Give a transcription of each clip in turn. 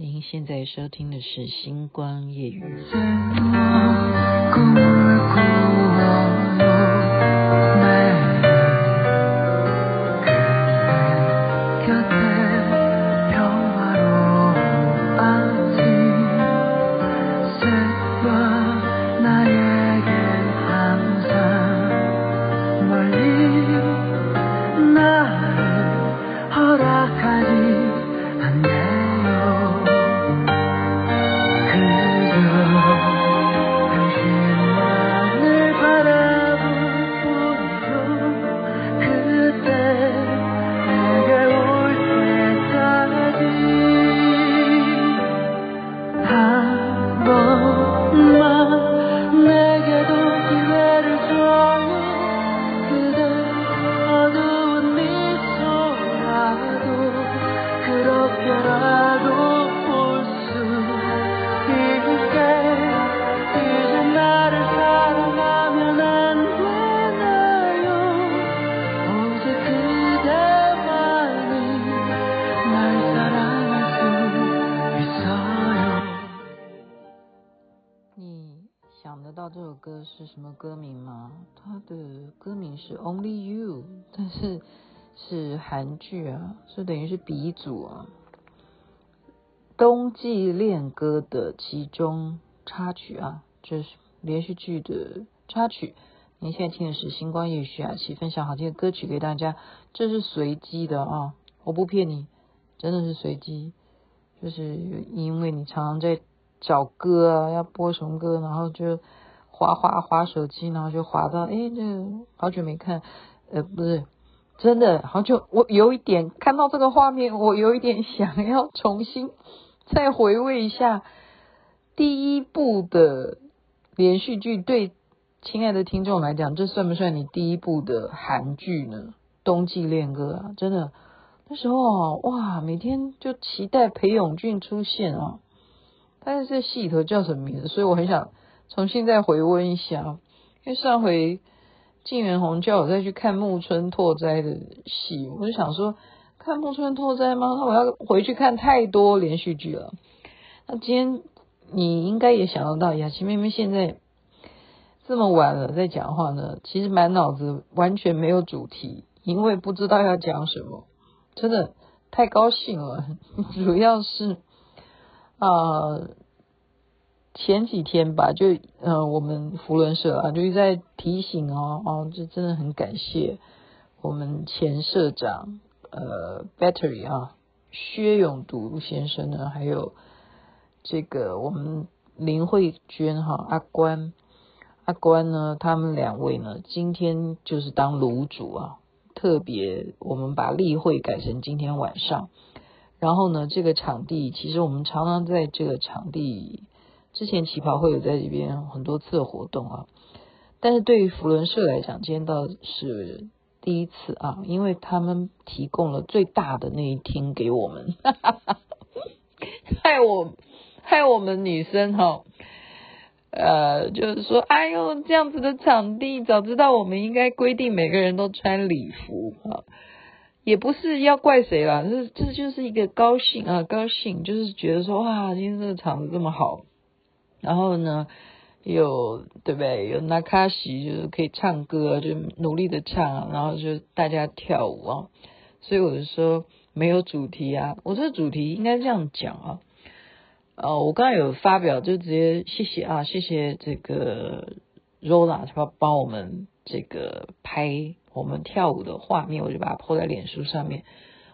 您现在收听的是《星光夜雨》。名吗？它的歌名是 Only You，但是是韩剧啊，是等于是鼻祖啊。冬季恋歌的其中插曲啊，就是连续剧的插曲。您现在听的是星光夜语啊，起分享好听的歌曲给大家，这是随机的啊，我不骗你，真的是随机，就是因为你常常在找歌啊，要播什么歌，然后就。滑滑滑手机，然后就滑到，哎，这好久没看，呃，不是，真的好久，我有一点看到这个画面，我有一点想要重新再回味一下第一部的连续剧。对，亲爱的听众来讲，这算不算你第一部的韩剧呢？冬季恋歌啊，真的，那时候，哇，每天就期待裴勇俊出现啊，但是这戏里头叫什么名字？所以我很想。重新再回温一下，因为上回晋元红叫我再去看木村拓哉的戏，我就想说看木村拓哉吗？那我要回去看太多连续剧了。那今天你应该也想得到，雅琪妹妹现在这么晚了在讲话呢，其实满脑子完全没有主题，因为不知道要讲什么，真的太高兴了，主要是啊。前几天吧，就呃，我们扶轮社啊，就一直在提醒哦哦，这真的很感谢我们前社长呃，Battery 啊，薛永独先生呢，还有这个我们林慧娟哈、阿关阿关呢，他们两位呢，今天就是当炉主啊，特别我们把例会改成今天晚上，然后呢，这个场地其实我们常常在这个场地。之前旗袍会有在这边很多次的活动啊，但是对于福伦社来讲，今天倒是第一次啊，因为他们提供了最大的那一厅给我们，哈哈哈，害我害我们女生哈，呃，就是说，哎呦，这样子的场地，早知道我们应该规定每个人都穿礼服啊，也不是要怪谁啦，这这就是一个高兴啊，高兴，就是觉得说，哇，今天这个场子这么好。然后呢，有对不对？有那卡西，就是可以唱歌，就努力的唱，然后就大家跳舞啊。所以我就说没有主题啊，我这个主题应该这样讲啊。呃，我刚才有发表，就直接谢谢啊，谢谢这个 Rola 他帮我们这个拍我们跳舞的画面，我就把它 po 在脸书上面。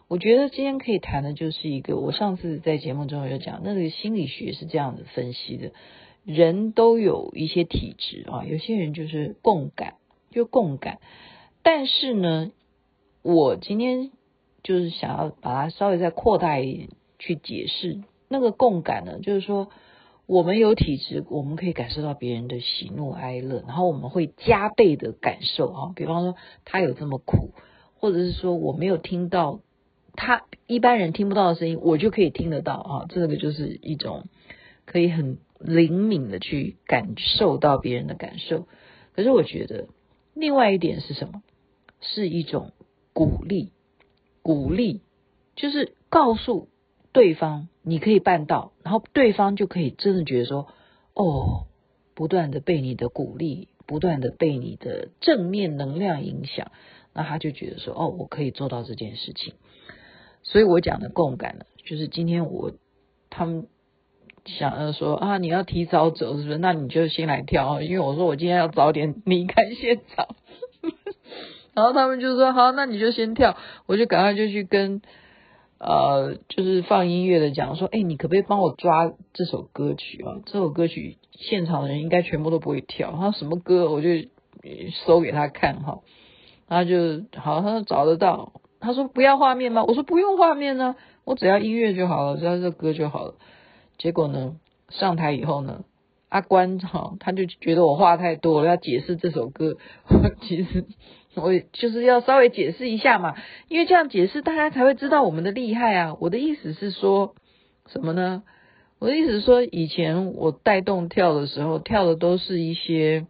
我觉得今天可以谈的就是一个，我上次在节目中有讲，那个心理学是这样子分析的，人都有一些体质啊，有些人就是共感，就共感，但是呢，我今天就是想要把它稍微再扩大一点去解释，那个共感呢，就是说我们有体质，我们可以感受到别人的喜怒哀乐，然后我们会加倍的感受啊，比方说他有这么苦，或者是说我没有听到。他一般人听不到的声音，我就可以听得到啊！这个就是一种可以很灵敏的去感受到别人的感受。可是我觉得另外一点是什么？是一种鼓励，鼓励就是告诉对方你可以办到，然后对方就可以真的觉得说，哦，不断的被你的鼓励，不断的被你的正面能量影响，那他就觉得说，哦，我可以做到这件事情。所以我讲的共感呢，就是今天我他们想要说啊，你要提早走是不是？那你就先来跳，因为我说我今天要早点离开现场。然后他们就说好，那你就先跳，我就赶快就去跟呃，就是放音乐的讲说，哎，你可不可以帮我抓这首歌曲啊？这首歌曲现场的人应该全部都不会跳。他说什么歌？我就搜给他看哈。然后就好，他说找得到。他说不要画面吗？我说不用画面呢，我只要音乐就好了，只要这歌就好了。结果呢，上台以后呢，阿关哈，他就觉得我话太多了，要解释这首歌，其实。我就是要稍微解释一下嘛，因为这样解释大家才会知道我们的厉害啊。我的意思是说什么呢？我的意思是说，以前我带动跳的时候，跳的都是一些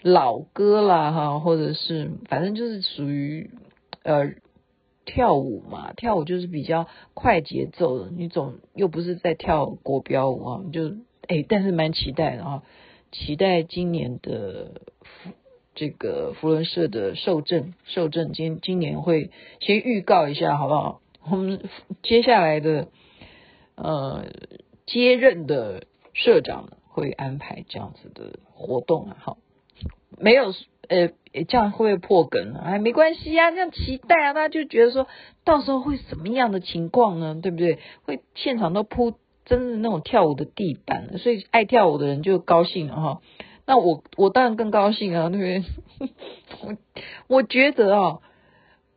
老歌啦，哈，或者是反正就是属于呃跳舞嘛，跳舞就是比较快节奏的，你总又不是在跳国标舞啊，就哎，但是蛮期待的啊，期待今年的。这个福伦社的受证，受证今今年会先预告一下，好不好？我们接下来的呃接任的社长会安排这样子的活动啊，好，没有呃这样会不会破梗啊？哎，没关系啊，这样期待啊，大家就觉得说到时候会什么样的情况呢？对不对？会现场都铺真的那种跳舞的地板，所以爱跳舞的人就高兴了哈。那我我当然更高兴啊，对不对？我我觉得啊，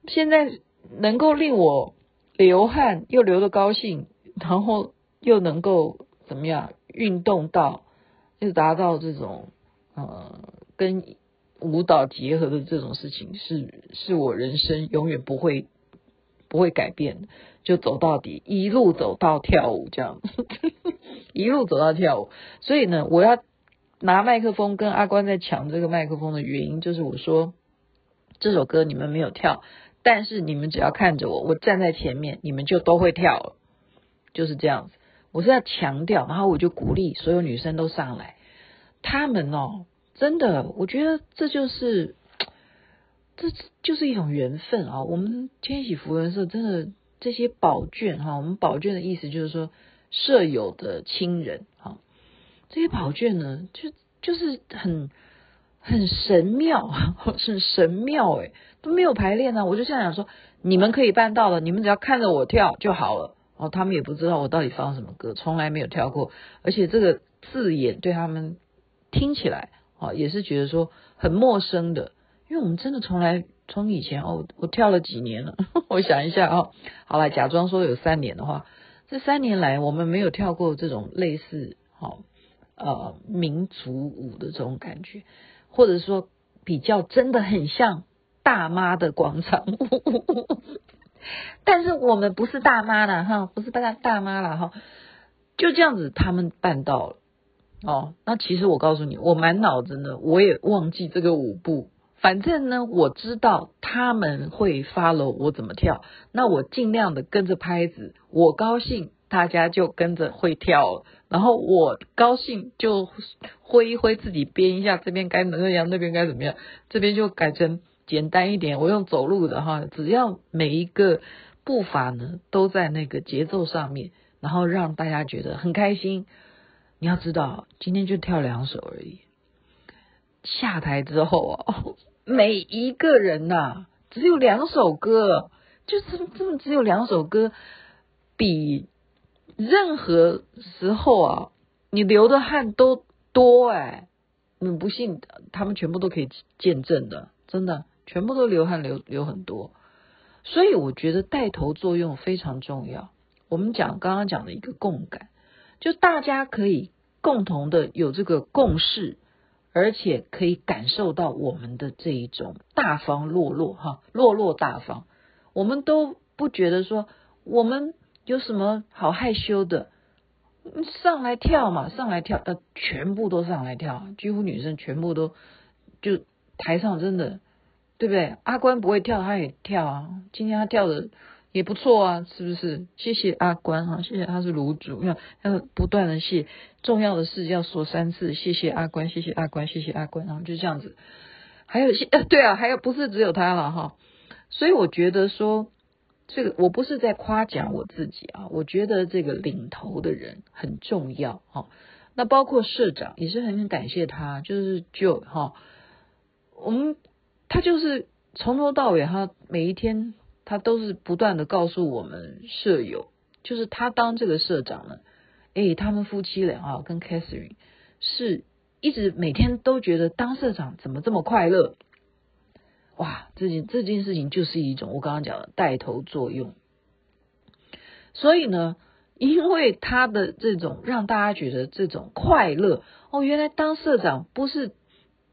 现在能够令我流汗又流得高兴，然后又能够怎么样运动到，就达到这种呃跟舞蹈结合的这种事情，是是我人生永远不会不会改变，就走到底，一路走到跳舞这样，一路走到跳舞。所以呢，我要。拿麦克风跟阿关在抢这个麦克风的原因，就是我说这首歌你们没有跳，但是你们只要看着我，我站在前面，你们就都会跳了，就是这样子。我是要强调，然后我就鼓励所有女生都上来。他们哦，真的，我觉得这就是这就是一种缘分啊。我们千禧福人社真的这些宝眷哈，我们宝眷的意思就是说舍友的亲人哈。这些宝卷呢，就就是很很神妙，很神妙诶，都没有排练啊！我就这样想说，你们可以办到的，你们只要看着我跳就好了。哦，他们也不知道我到底放什么歌，从来没有跳过，而且这个字眼对他们听起来哦，也是觉得说很陌生的，因为我们真的从来从以前哦，我跳了几年了，我想一下哦，好了假装说有三年的话，这三年来我们没有跳过这种类似好。呃，民族舞的这种感觉，或者说比较真的很像大妈的广场舞，但是我们不是大妈了哈，不是大大妈了哈，就这样子他们办到了哦。那其实我告诉你，我满脑子呢，我也忘记这个舞步，反正呢，我知道他们会 follow 我怎么跳，那我尽量的跟着拍子，我高兴。大家就跟着会跳了，然后我高兴就挥一挥自己编一下，这边该怎么样，那边该怎么样，这边就改成简单一点，我用走路的哈，只要每一个步伐呢都在那个节奏上面，然后让大家觉得很开心。你要知道，今天就跳两首而已，下台之后啊，每一个人呐、只有两首歌，就是这么只有两首歌，比。任何时候啊，你流的汗都多哎，你不信，他们全部都可以见证的，真的，全部都流汗流流很多，所以我觉得带头作用非常重要。我们讲刚刚讲的一个共感，就大家可以共同的有这个共识，而且可以感受到我们的这一种大方落落哈，落落大方，我们都不觉得说我们。有什么好害羞的？上来跳嘛，上来跳，呃，全部都上来跳，几乎女生全部都就台上真的，对不对？阿关不会跳，他也跳啊。今天他跳的也不错啊，是不是？谢谢阿关哈，谢谢他是炉主，要要不断的谢，重要的事要说三次，谢谢阿关，谢谢阿关，谢谢阿关，然后就这样子。还有谢，对啊，还有不是只有他了哈，所以我觉得说这个我不是在夸奖我自己啊，我觉得这个领头的人很重要哈。那包括社长也是很很感谢他，就是就哈，我们他就是从头到尾，他每一天。他都是不断的告诉我们舍友，就是他当这个社长呢，诶，他们夫妻俩啊，跟 Catherine 是一直每天都觉得当社长怎么这么快乐？哇，这件这件事情就是一种我刚刚讲的带头作用。所以呢，因为他的这种让大家觉得这种快乐，哦，原来当社长不是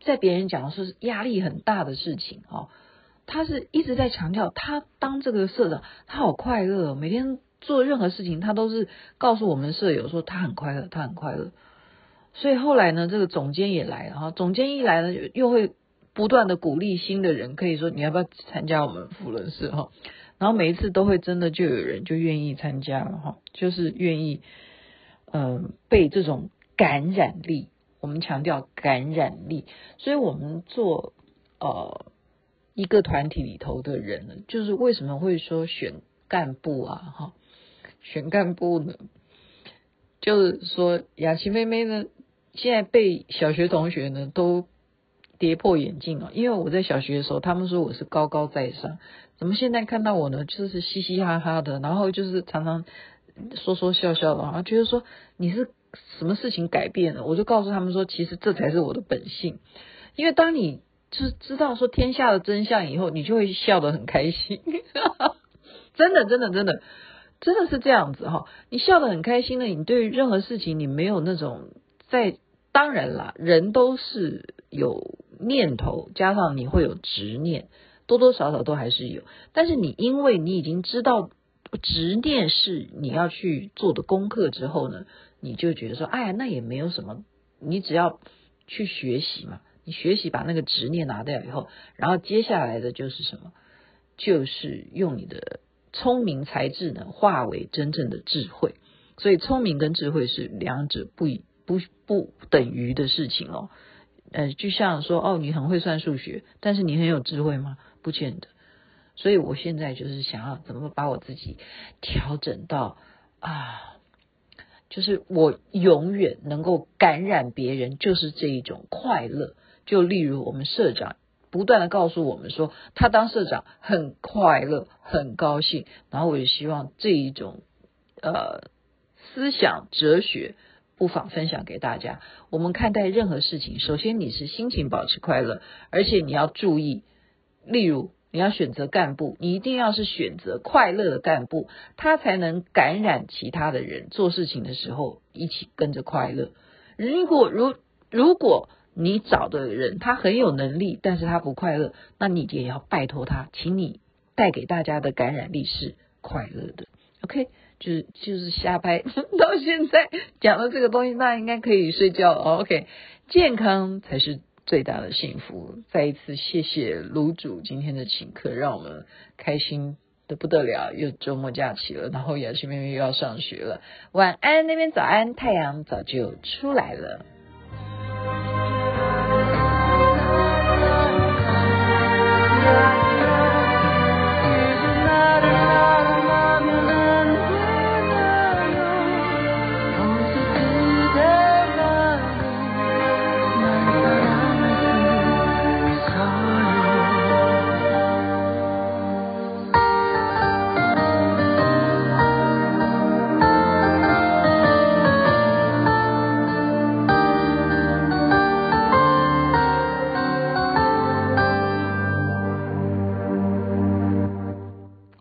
在别人讲说是压力很大的事情哦。他是一直在强调，他当这个社长，他好快乐，每天做任何事情，他都是告诉我们舍友说他很快乐，他很快乐。所以后来呢，这个总监也来了哈，总监一来呢，又会不断的鼓励新的人，可以说你要不要参加我们扶轮社哈？然后每一次都会真的就有人就愿意参加了哈，就是愿意嗯、被这种感染力，我们强调感染力，所以我们做呃。一个团体里头的人，就是为什么会说选干部啊？哈，选干部呢，就是说雅琪妹妹呢，现在被小学同学呢都跌破眼镜了。因为我在小学的时候，他们说我是高高在上，怎么现在看到我呢，就是嘻嘻哈哈的，然后就是常常说说笑笑的，然后觉得说你是什么事情改变了？我就告诉他们说，其实这才是我的本性，因为当你。是知道说天下的真相以后，你就会笑得很开心，真的，真的，真的，真的是这样子哈。你笑得很开心呢，你对任何事情你没有那种在，当然啦，人都是有念头，加上你会有执念，多多少少都还是有。但是你因为你已经知道执念是你要去做的功课之后呢，你就觉得说，哎呀，那也没有什么，你只要去学习嘛。你学习把那个执念拿掉以后，然后接下来的就是什么？就是用你的聪明才智呢，化为真正的智慧。所以聪明跟智慧是两者不不不等于的事情哦。呃，就像说哦，你很会算数学，但是你很有智慧吗？不见得。所以我现在就是想要怎么把我自己调整到啊。就是我永远能够感染别人，就是这一种快乐。就例如我们社长不断的告诉我们说，他当社长很快乐，很高兴。然后我也希望这一种呃思想哲学，不妨分享给大家。我们看待任何事情，首先你是心情保持快乐，而且你要注意，例如。你要选择干部，你一定要是选择快乐的干部，他才能感染其他的人，做事情的时候一起跟着快乐。如果如如果你找的人他很有能力，但是他不快乐，那你也要拜托他，请你带给大家的感染力是快乐的。OK，就是就是瞎拍，到现在讲了这个东西，那应该可以睡觉了。OK，健康才是。最大的幸福，再一次谢谢炉主今天的请客，让我们开心的不得了。又周末假期了，然后雅琪妹妹又要上学了。晚安，那边早安，太阳早就出来了。